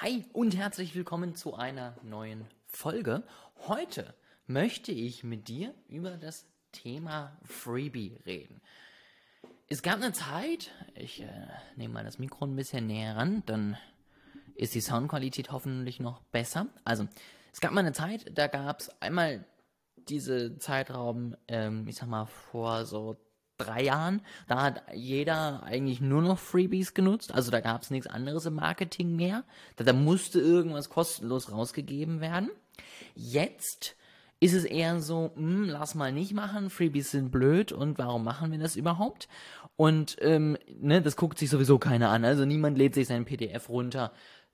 Hi und herzlich willkommen zu einer neuen Folge. Heute möchte ich mit dir über das Thema Freebie reden. Es gab eine Zeit, ich äh, nehme mal das Mikro ein bisschen näher ran, dann ist die Soundqualität hoffentlich noch besser. Also, es gab mal eine Zeit, da gab es einmal diese Zeitraum, ähm, ich sag mal, vor so drei Jahren, da hat jeder eigentlich nur noch Freebies genutzt. Also da gab es nichts anderes im Marketing mehr. Da, da musste irgendwas kostenlos rausgegeben werden. Jetzt ist es eher so, mh, hm, lass mal nicht machen, Freebies sind blöd und warum machen wir das überhaupt? Und ähm, ne, das guckt sich sowieso keiner an. Also niemand lädt sich sein PDF runter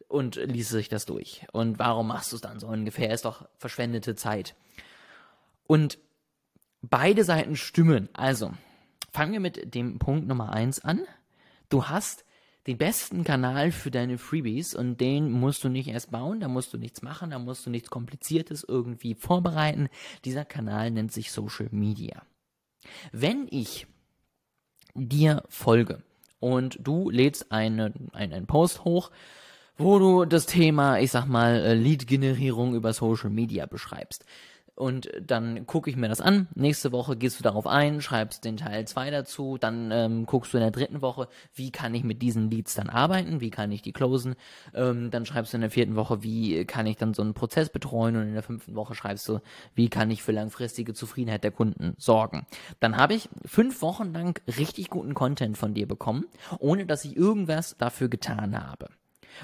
und liest sich das durch. Und warum machst du es dann so ungefähr? Ist doch verschwendete Zeit. Und beide Seiten stimmen. Also, fangen wir mit dem Punkt Nummer eins an. Du hast den besten Kanal für deine Freebies und den musst du nicht erst bauen, da musst du nichts machen, da musst du nichts Kompliziertes irgendwie vorbereiten. Dieser Kanal nennt sich Social Media. Wenn ich dir folge und du lädst eine, einen Post hoch, wo du das Thema, ich sag mal, äh, Lead-Generierung über Social Media beschreibst, und dann gucke ich mir das an. Nächste Woche gehst du darauf ein, schreibst den Teil 2 dazu. Dann ähm, guckst du in der dritten Woche, wie kann ich mit diesen Leads dann arbeiten, wie kann ich die closen. Ähm, dann schreibst du in der vierten Woche, wie kann ich dann so einen Prozess betreuen. Und in der fünften Woche schreibst du, wie kann ich für langfristige Zufriedenheit der Kunden sorgen. Dann habe ich fünf Wochen lang richtig guten Content von dir bekommen, ohne dass ich irgendwas dafür getan habe.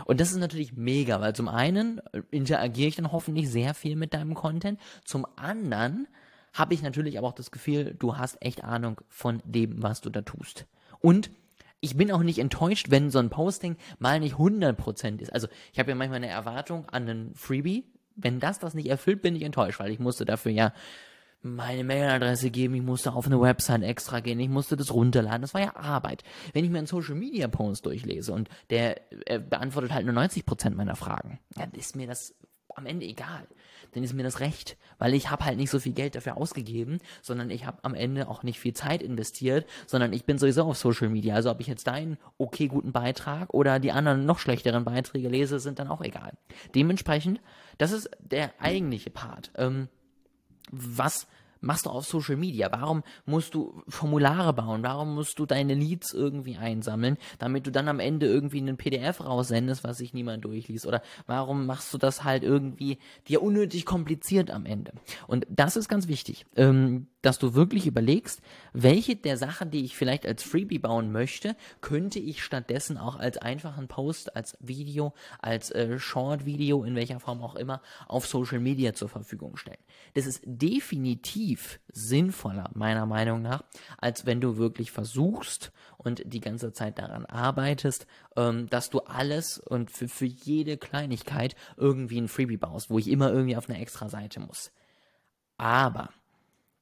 Und das ist natürlich mega, weil zum einen äh, interagiere ich dann hoffentlich sehr viel mit deinem Content, zum anderen habe ich natürlich aber auch das Gefühl, du hast echt Ahnung von dem, was du da tust. Und ich bin auch nicht enttäuscht, wenn so ein Posting mal nicht 100% ist. Also ich habe ja manchmal eine Erwartung an einen Freebie. Wenn das das nicht erfüllt, bin ich enttäuscht, weil ich musste dafür ja meine Mailadresse geben, ich musste auf eine Website extra gehen, ich musste das runterladen, das war ja Arbeit. Wenn ich mir einen Social Media Post durchlese und der beantwortet halt nur 90% meiner Fragen, dann ist mir das am Ende egal. Dann ist mir das recht, weil ich habe halt nicht so viel Geld dafür ausgegeben, sondern ich habe am Ende auch nicht viel Zeit investiert, sondern ich bin sowieso auf Social Media. Also ob ich jetzt deinen okay guten Beitrag oder die anderen noch schlechteren Beiträge lese, sind dann auch egal. Dementsprechend, das ist der eigentliche Part. Ähm, was machst du auf Social Media? Warum musst du Formulare bauen? Warum musst du deine Leads irgendwie einsammeln, damit du dann am Ende irgendwie einen PDF raussendest, was sich niemand durchliest? Oder warum machst du das halt irgendwie dir unnötig kompliziert am Ende? Und das ist ganz wichtig, ähm, dass du wirklich überlegst, welche der Sachen, die ich vielleicht als Freebie bauen möchte, könnte ich stattdessen auch als einfachen Post, als Video, als äh, Short-Video, in welcher Form auch immer, auf Social Media zur Verfügung stellen. Das ist definitiv definitiv sinnvoller, meiner Meinung nach, als wenn du wirklich versuchst und die ganze Zeit daran arbeitest, ähm, dass du alles und für, für jede Kleinigkeit irgendwie ein Freebie baust, wo ich immer irgendwie auf eine extra Seite muss. Aber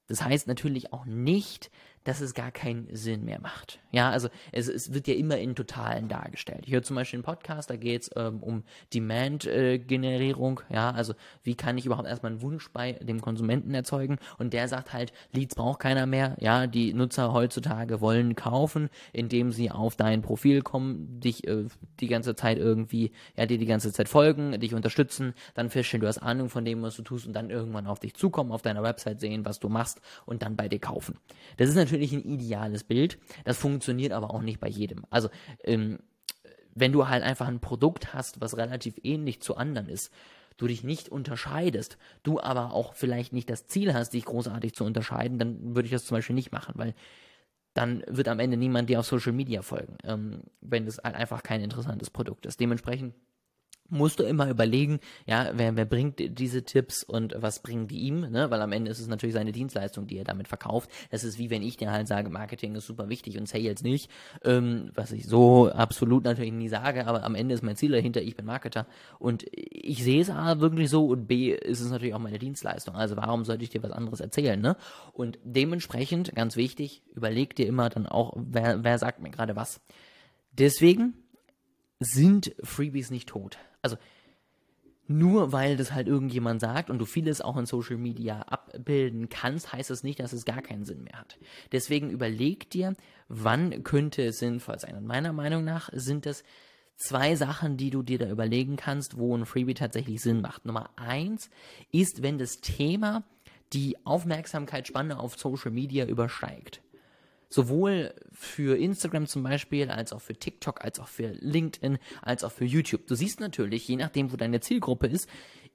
das heißt natürlich auch nicht, dass es gar keinen Sinn mehr macht. Ja, also es, es wird ja immer in Totalen dargestellt. Ich höre zum Beispiel einen Podcast, da geht es ähm, um Demand-Generierung. Äh, ja, also wie kann ich überhaupt erstmal einen Wunsch bei dem Konsumenten erzeugen? Und der sagt halt, Leads braucht keiner mehr. Ja, die Nutzer heutzutage wollen kaufen, indem sie auf dein Profil kommen, dich äh, die ganze Zeit irgendwie, ja, dir die ganze Zeit folgen, dich unterstützen, dann feststellen, du hast Ahnung von dem, was du tust und dann irgendwann auf dich zukommen, auf deiner Website sehen, was du machst und dann bei dir kaufen. Das ist natürlich natürlich ein ideales Bild. Das funktioniert aber auch nicht bei jedem. Also, ähm, wenn du halt einfach ein Produkt hast, was relativ ähnlich zu anderen ist, du dich nicht unterscheidest, du aber auch vielleicht nicht das Ziel hast, dich großartig zu unterscheiden, dann würde ich das zum Beispiel nicht machen, weil dann wird am Ende niemand dir auf Social Media folgen, ähm, wenn es halt einfach kein interessantes Produkt ist. Dementsprechend musst du immer überlegen, ja, wer, wer bringt diese Tipps und was bringen die ihm, ne? Weil am Ende ist es natürlich seine Dienstleistung, die er damit verkauft. Das ist wie wenn ich dir halt sage, Marketing ist super wichtig und Sales nicht, ähm, was ich so absolut natürlich nie sage, aber am Ende ist mein Ziel dahinter, ich bin Marketer und ich sehe es A wirklich so und B ist es natürlich auch meine Dienstleistung. Also warum sollte ich dir was anderes erzählen, ne? Und dementsprechend, ganz wichtig, überleg dir immer dann auch, wer, wer sagt mir gerade was. Deswegen sind Freebies nicht tot. Also nur weil das halt irgendjemand sagt und du vieles auch in Social Media abbilden kannst, heißt das nicht, dass es gar keinen Sinn mehr hat. Deswegen überleg dir, wann könnte es sinnvoll sein. Und meiner Meinung nach sind das zwei Sachen, die du dir da überlegen kannst, wo ein Freebie tatsächlich Sinn macht. Nummer eins ist, wenn das Thema die Aufmerksamkeitsspanne auf Social Media übersteigt. Sowohl für Instagram zum Beispiel, als auch für TikTok, als auch für LinkedIn, als auch für YouTube. Du siehst natürlich, je nachdem, wo deine Zielgruppe ist,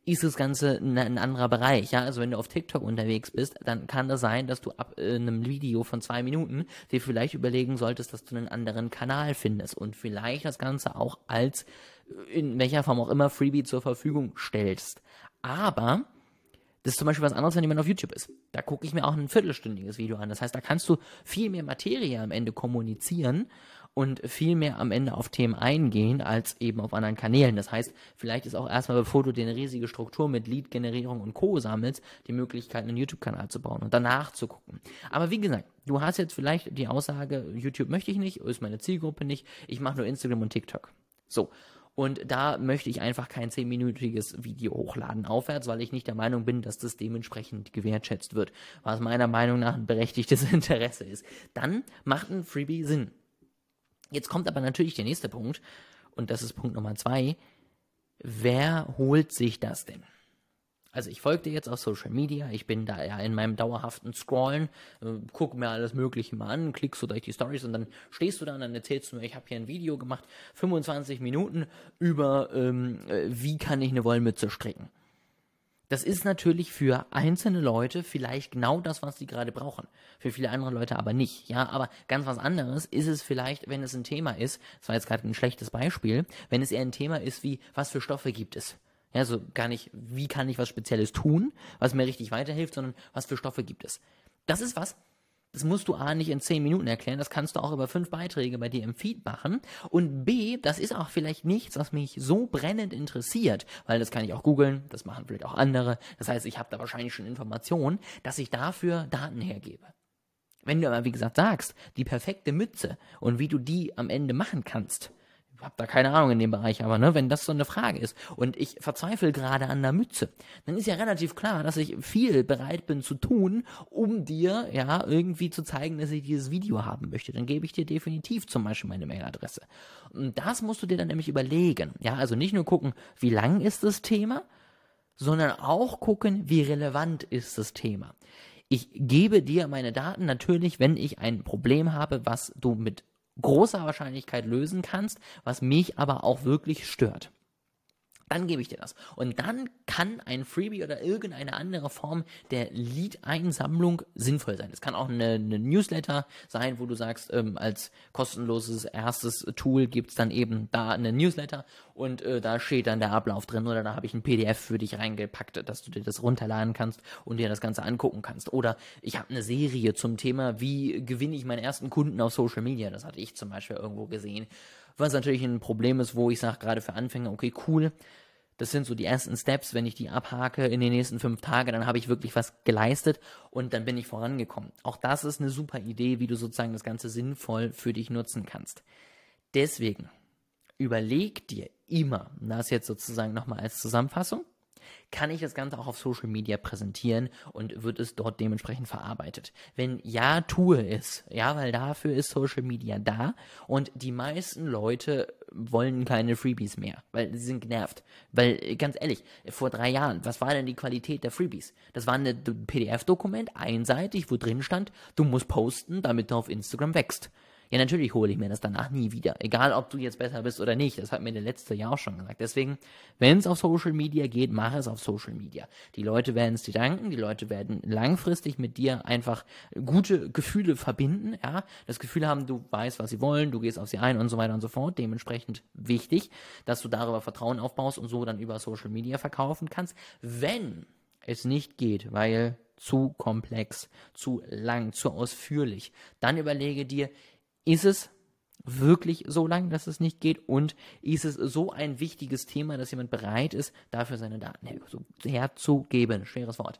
ist das Ganze ein, anderer Bereich. Ja, also wenn du auf TikTok unterwegs bist, dann kann das sein, dass du ab äh, einem Video von zwei Minuten dir vielleicht überlegen solltest, dass du einen anderen Kanal findest und vielleicht das Ganze auch als äh, in welcher Form auch immer Freebie zur Verfügung stellst. Aber das ist zum Beispiel was anderes, wenn jemand auf YouTube ist. Da gucke ich mir auch ein viertelstündiges Video an. Das heißt, da kannst du viel mehr Materie am Ende kommunizieren und viel mehr am Ende auf Themen eingehen, als eben auf anderen Kanälen. Das heißt, vielleicht ist auch erstmal, bevor du dir eine riesige Struktur mit Lead-Generierung und Co. sammelst, die Möglichkeit, einen YouTube-Kanal zu bauen und danach zu gucken. Aber wie gesagt, du hast jetzt vielleicht die Aussage, YouTube möchte ich nicht, ist meine Zielgruppe nicht, ich mache nur Instagram und TikTok. So. Und da möchte ich einfach kein zehnminütiges Video hochladen aufwärts, weil ich nicht der Meinung bin, dass das dementsprechend gewertschätzt wird, was meiner Meinung nach ein berechtigtes Interesse ist. Dann macht ein Freebie Sinn. Jetzt kommt aber natürlich der nächste Punkt, und das ist Punkt Nummer zwei. Wer holt sich das denn? Also ich folge dir jetzt auf Social Media, ich bin da ja in meinem dauerhaften Scrollen, äh, gucke mir alles Mögliche mal an, klickst so durch die Stories und dann stehst du da und dann erzählst du mir, ich habe hier ein Video gemacht, 25 Minuten über, ähm, äh, wie kann ich eine Wollmütze stricken. Das ist natürlich für einzelne Leute vielleicht genau das, was sie gerade brauchen. Für viele andere Leute aber nicht. Ja, aber ganz was anderes ist es vielleicht, wenn es ein Thema ist, das war jetzt gerade ein schlechtes Beispiel, wenn es eher ein Thema ist wie, was für Stoffe gibt es? Ja, so gar nicht, wie kann ich was Spezielles tun, was mir richtig weiterhilft, sondern was für Stoffe gibt es. Das ist was, das musst du A nicht in 10 Minuten erklären, das kannst du auch über fünf Beiträge bei dir im Feed machen. Und B, das ist auch vielleicht nichts, was mich so brennend interessiert, weil das kann ich auch googeln, das machen vielleicht auch andere. Das heißt, ich habe da wahrscheinlich schon Informationen, dass ich dafür Daten hergebe. Wenn du aber, wie gesagt, sagst, die perfekte Mütze und wie du die am Ende machen kannst, habe da keine Ahnung in dem Bereich, aber ne, wenn das so eine Frage ist und ich verzweifle gerade an der Mütze, dann ist ja relativ klar, dass ich viel bereit bin zu tun, um dir ja irgendwie zu zeigen, dass ich dieses Video haben möchte. Dann gebe ich dir definitiv zum Beispiel meine Mailadresse. Und das musst du dir dann nämlich überlegen. Ja, also nicht nur gucken, wie lang ist das Thema, sondern auch gucken, wie relevant ist das Thema. Ich gebe dir meine Daten natürlich, wenn ich ein Problem habe, was du mit großer Wahrscheinlichkeit lösen kannst, was mich aber auch wirklich stört. Dann gebe ich dir das. Und dann kann ein Freebie oder irgendeine andere Form der Lead-Einsammlung sinnvoll sein. Es kann auch eine, eine, Newsletter sein, wo du sagst, ähm, als kostenloses erstes Tool gibt es dann eben da eine Newsletter und äh, da steht dann der Ablauf drin oder da habe ich ein PDF für dich reingepackt, dass du dir das runterladen kannst und dir das Ganze angucken kannst. Oder ich habe eine Serie zum Thema, wie gewinne ich meinen ersten Kunden auf Social Media. Das hatte ich zum Beispiel irgendwo gesehen. Was natürlich ein Problem ist, wo ich sage, gerade für Anfänger, okay, cool, das sind so die ersten Steps. Wenn ich die abhake in den nächsten fünf Tagen, dann habe ich wirklich was geleistet und dann bin ich vorangekommen. Auch das ist eine super Idee, wie du sozusagen das Ganze sinnvoll für dich nutzen kannst. Deswegen überleg dir immer, das jetzt sozusagen nochmal als Zusammenfassung, kann ich das Ganze auch auf Social Media präsentieren und wird es dort dementsprechend verarbeitet? Wenn ja, tue es. Ja, weil dafür ist Social Media da und die meisten Leute wollen keine Freebies mehr, weil sie sind genervt. Weil, ganz ehrlich, vor drei Jahren, was war denn die Qualität der Freebies? Das war ein PDF-Dokument, einseitig, wo drin stand, du musst posten, damit du auf Instagram wächst. Ja, natürlich hole ich mir das danach nie wieder. Egal, ob du jetzt besser bist oder nicht. Das hat mir der letzte Jahr auch schon gesagt. Deswegen, wenn es auf Social Media geht, mach es auf Social Media. Die Leute werden es dir danken. Die Leute werden langfristig mit dir einfach gute Gefühle verbinden. Ja, das Gefühl haben, du weißt, was sie wollen, du gehst auf sie ein und so weiter und so fort. Dementsprechend wichtig, dass du darüber Vertrauen aufbaust und so dann über Social Media verkaufen kannst. Wenn es nicht geht, weil zu komplex, zu lang, zu ausführlich, dann überlege dir, ist es wirklich so lang, dass es nicht geht? Und ist es so ein wichtiges Thema, dass jemand bereit ist, dafür seine Daten herzugeben? Schweres Wort.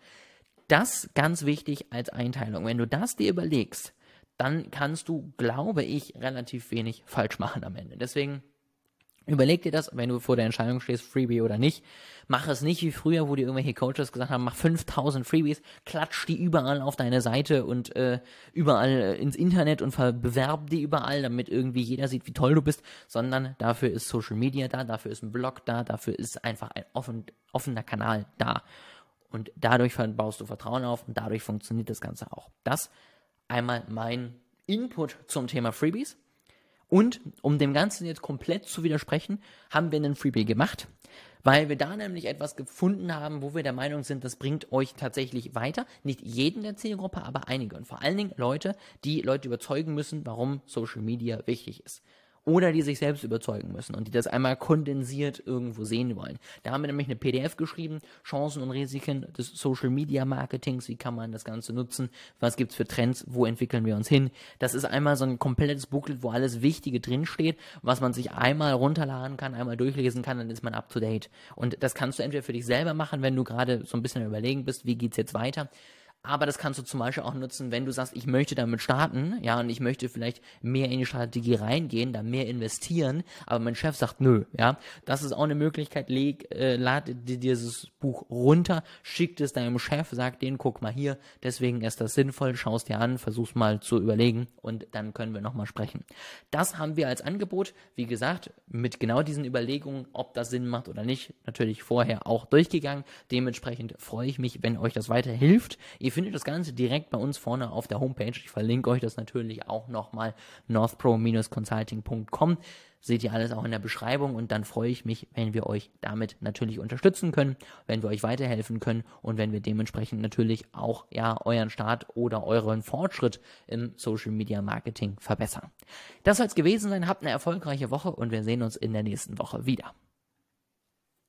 Das ganz wichtig als Einteilung. Wenn du das dir überlegst, dann kannst du, glaube ich, relativ wenig falsch machen am Ende. Deswegen Überleg dir das, wenn du vor der Entscheidung stehst, Freebie oder nicht. Mach es nicht wie früher, wo dir irgendwelche Coaches gesagt haben, mach 5000 Freebies, klatsch die überall auf deine Seite und äh, überall äh, ins Internet und bewerb die überall, damit irgendwie jeder sieht, wie toll du bist, sondern dafür ist Social Media da, dafür ist ein Blog da, dafür ist einfach ein offen, offener Kanal da. Und dadurch baust du Vertrauen auf und dadurch funktioniert das Ganze auch. Das einmal mein Input zum Thema Freebies. Und um dem Ganzen jetzt komplett zu widersprechen, haben wir einen Freebie gemacht, weil wir da nämlich etwas gefunden haben, wo wir der Meinung sind, das bringt euch tatsächlich weiter. Nicht jeden der Zielgruppe, aber einige. Und vor allen Dingen Leute, die Leute überzeugen müssen, warum Social Media wichtig ist oder die sich selbst überzeugen müssen und die das einmal kondensiert irgendwo sehen wollen. Da haben wir nämlich eine PDF geschrieben, Chancen und Risiken des Social Media Marketings, wie kann man das Ganze nutzen, was gibt's für Trends, wo entwickeln wir uns hin. Das ist einmal so ein komplettes Booklet, wo alles Wichtige drinsteht, was man sich einmal runterladen kann, einmal durchlesen kann, dann ist man up to date. Und das kannst du entweder für dich selber machen, wenn du gerade so ein bisschen überlegen bist, wie geht's jetzt weiter aber das kannst du zum Beispiel auch nutzen, wenn du sagst, ich möchte damit starten, ja, und ich möchte vielleicht mehr in die Strategie reingehen, da mehr investieren, aber mein Chef sagt, nö, ja. Das ist auch eine Möglichkeit, leg, äh, lad dir dieses Buch runter, schickt es deinem Chef, sag denen, guck mal hier, deswegen ist das sinnvoll, schaust dir an, versuch's mal zu überlegen und dann können wir nochmal sprechen. Das haben wir als Angebot, wie gesagt, mit genau diesen Überlegungen, ob das Sinn macht oder nicht, natürlich vorher auch durchgegangen. Dementsprechend freue ich mich, wenn euch das weiterhilft. Ihr findet das Ganze direkt bei uns vorne auf der Homepage. Ich verlinke euch das natürlich auch nochmal northpro-consulting.com. Seht ihr alles auch in der Beschreibung und dann freue ich mich, wenn wir euch damit natürlich unterstützen können, wenn wir euch weiterhelfen können und wenn wir dementsprechend natürlich auch ja euren Start oder euren Fortschritt im Social Media Marketing verbessern. Das soll es gewesen sein. Habt eine erfolgreiche Woche und wir sehen uns in der nächsten Woche wieder.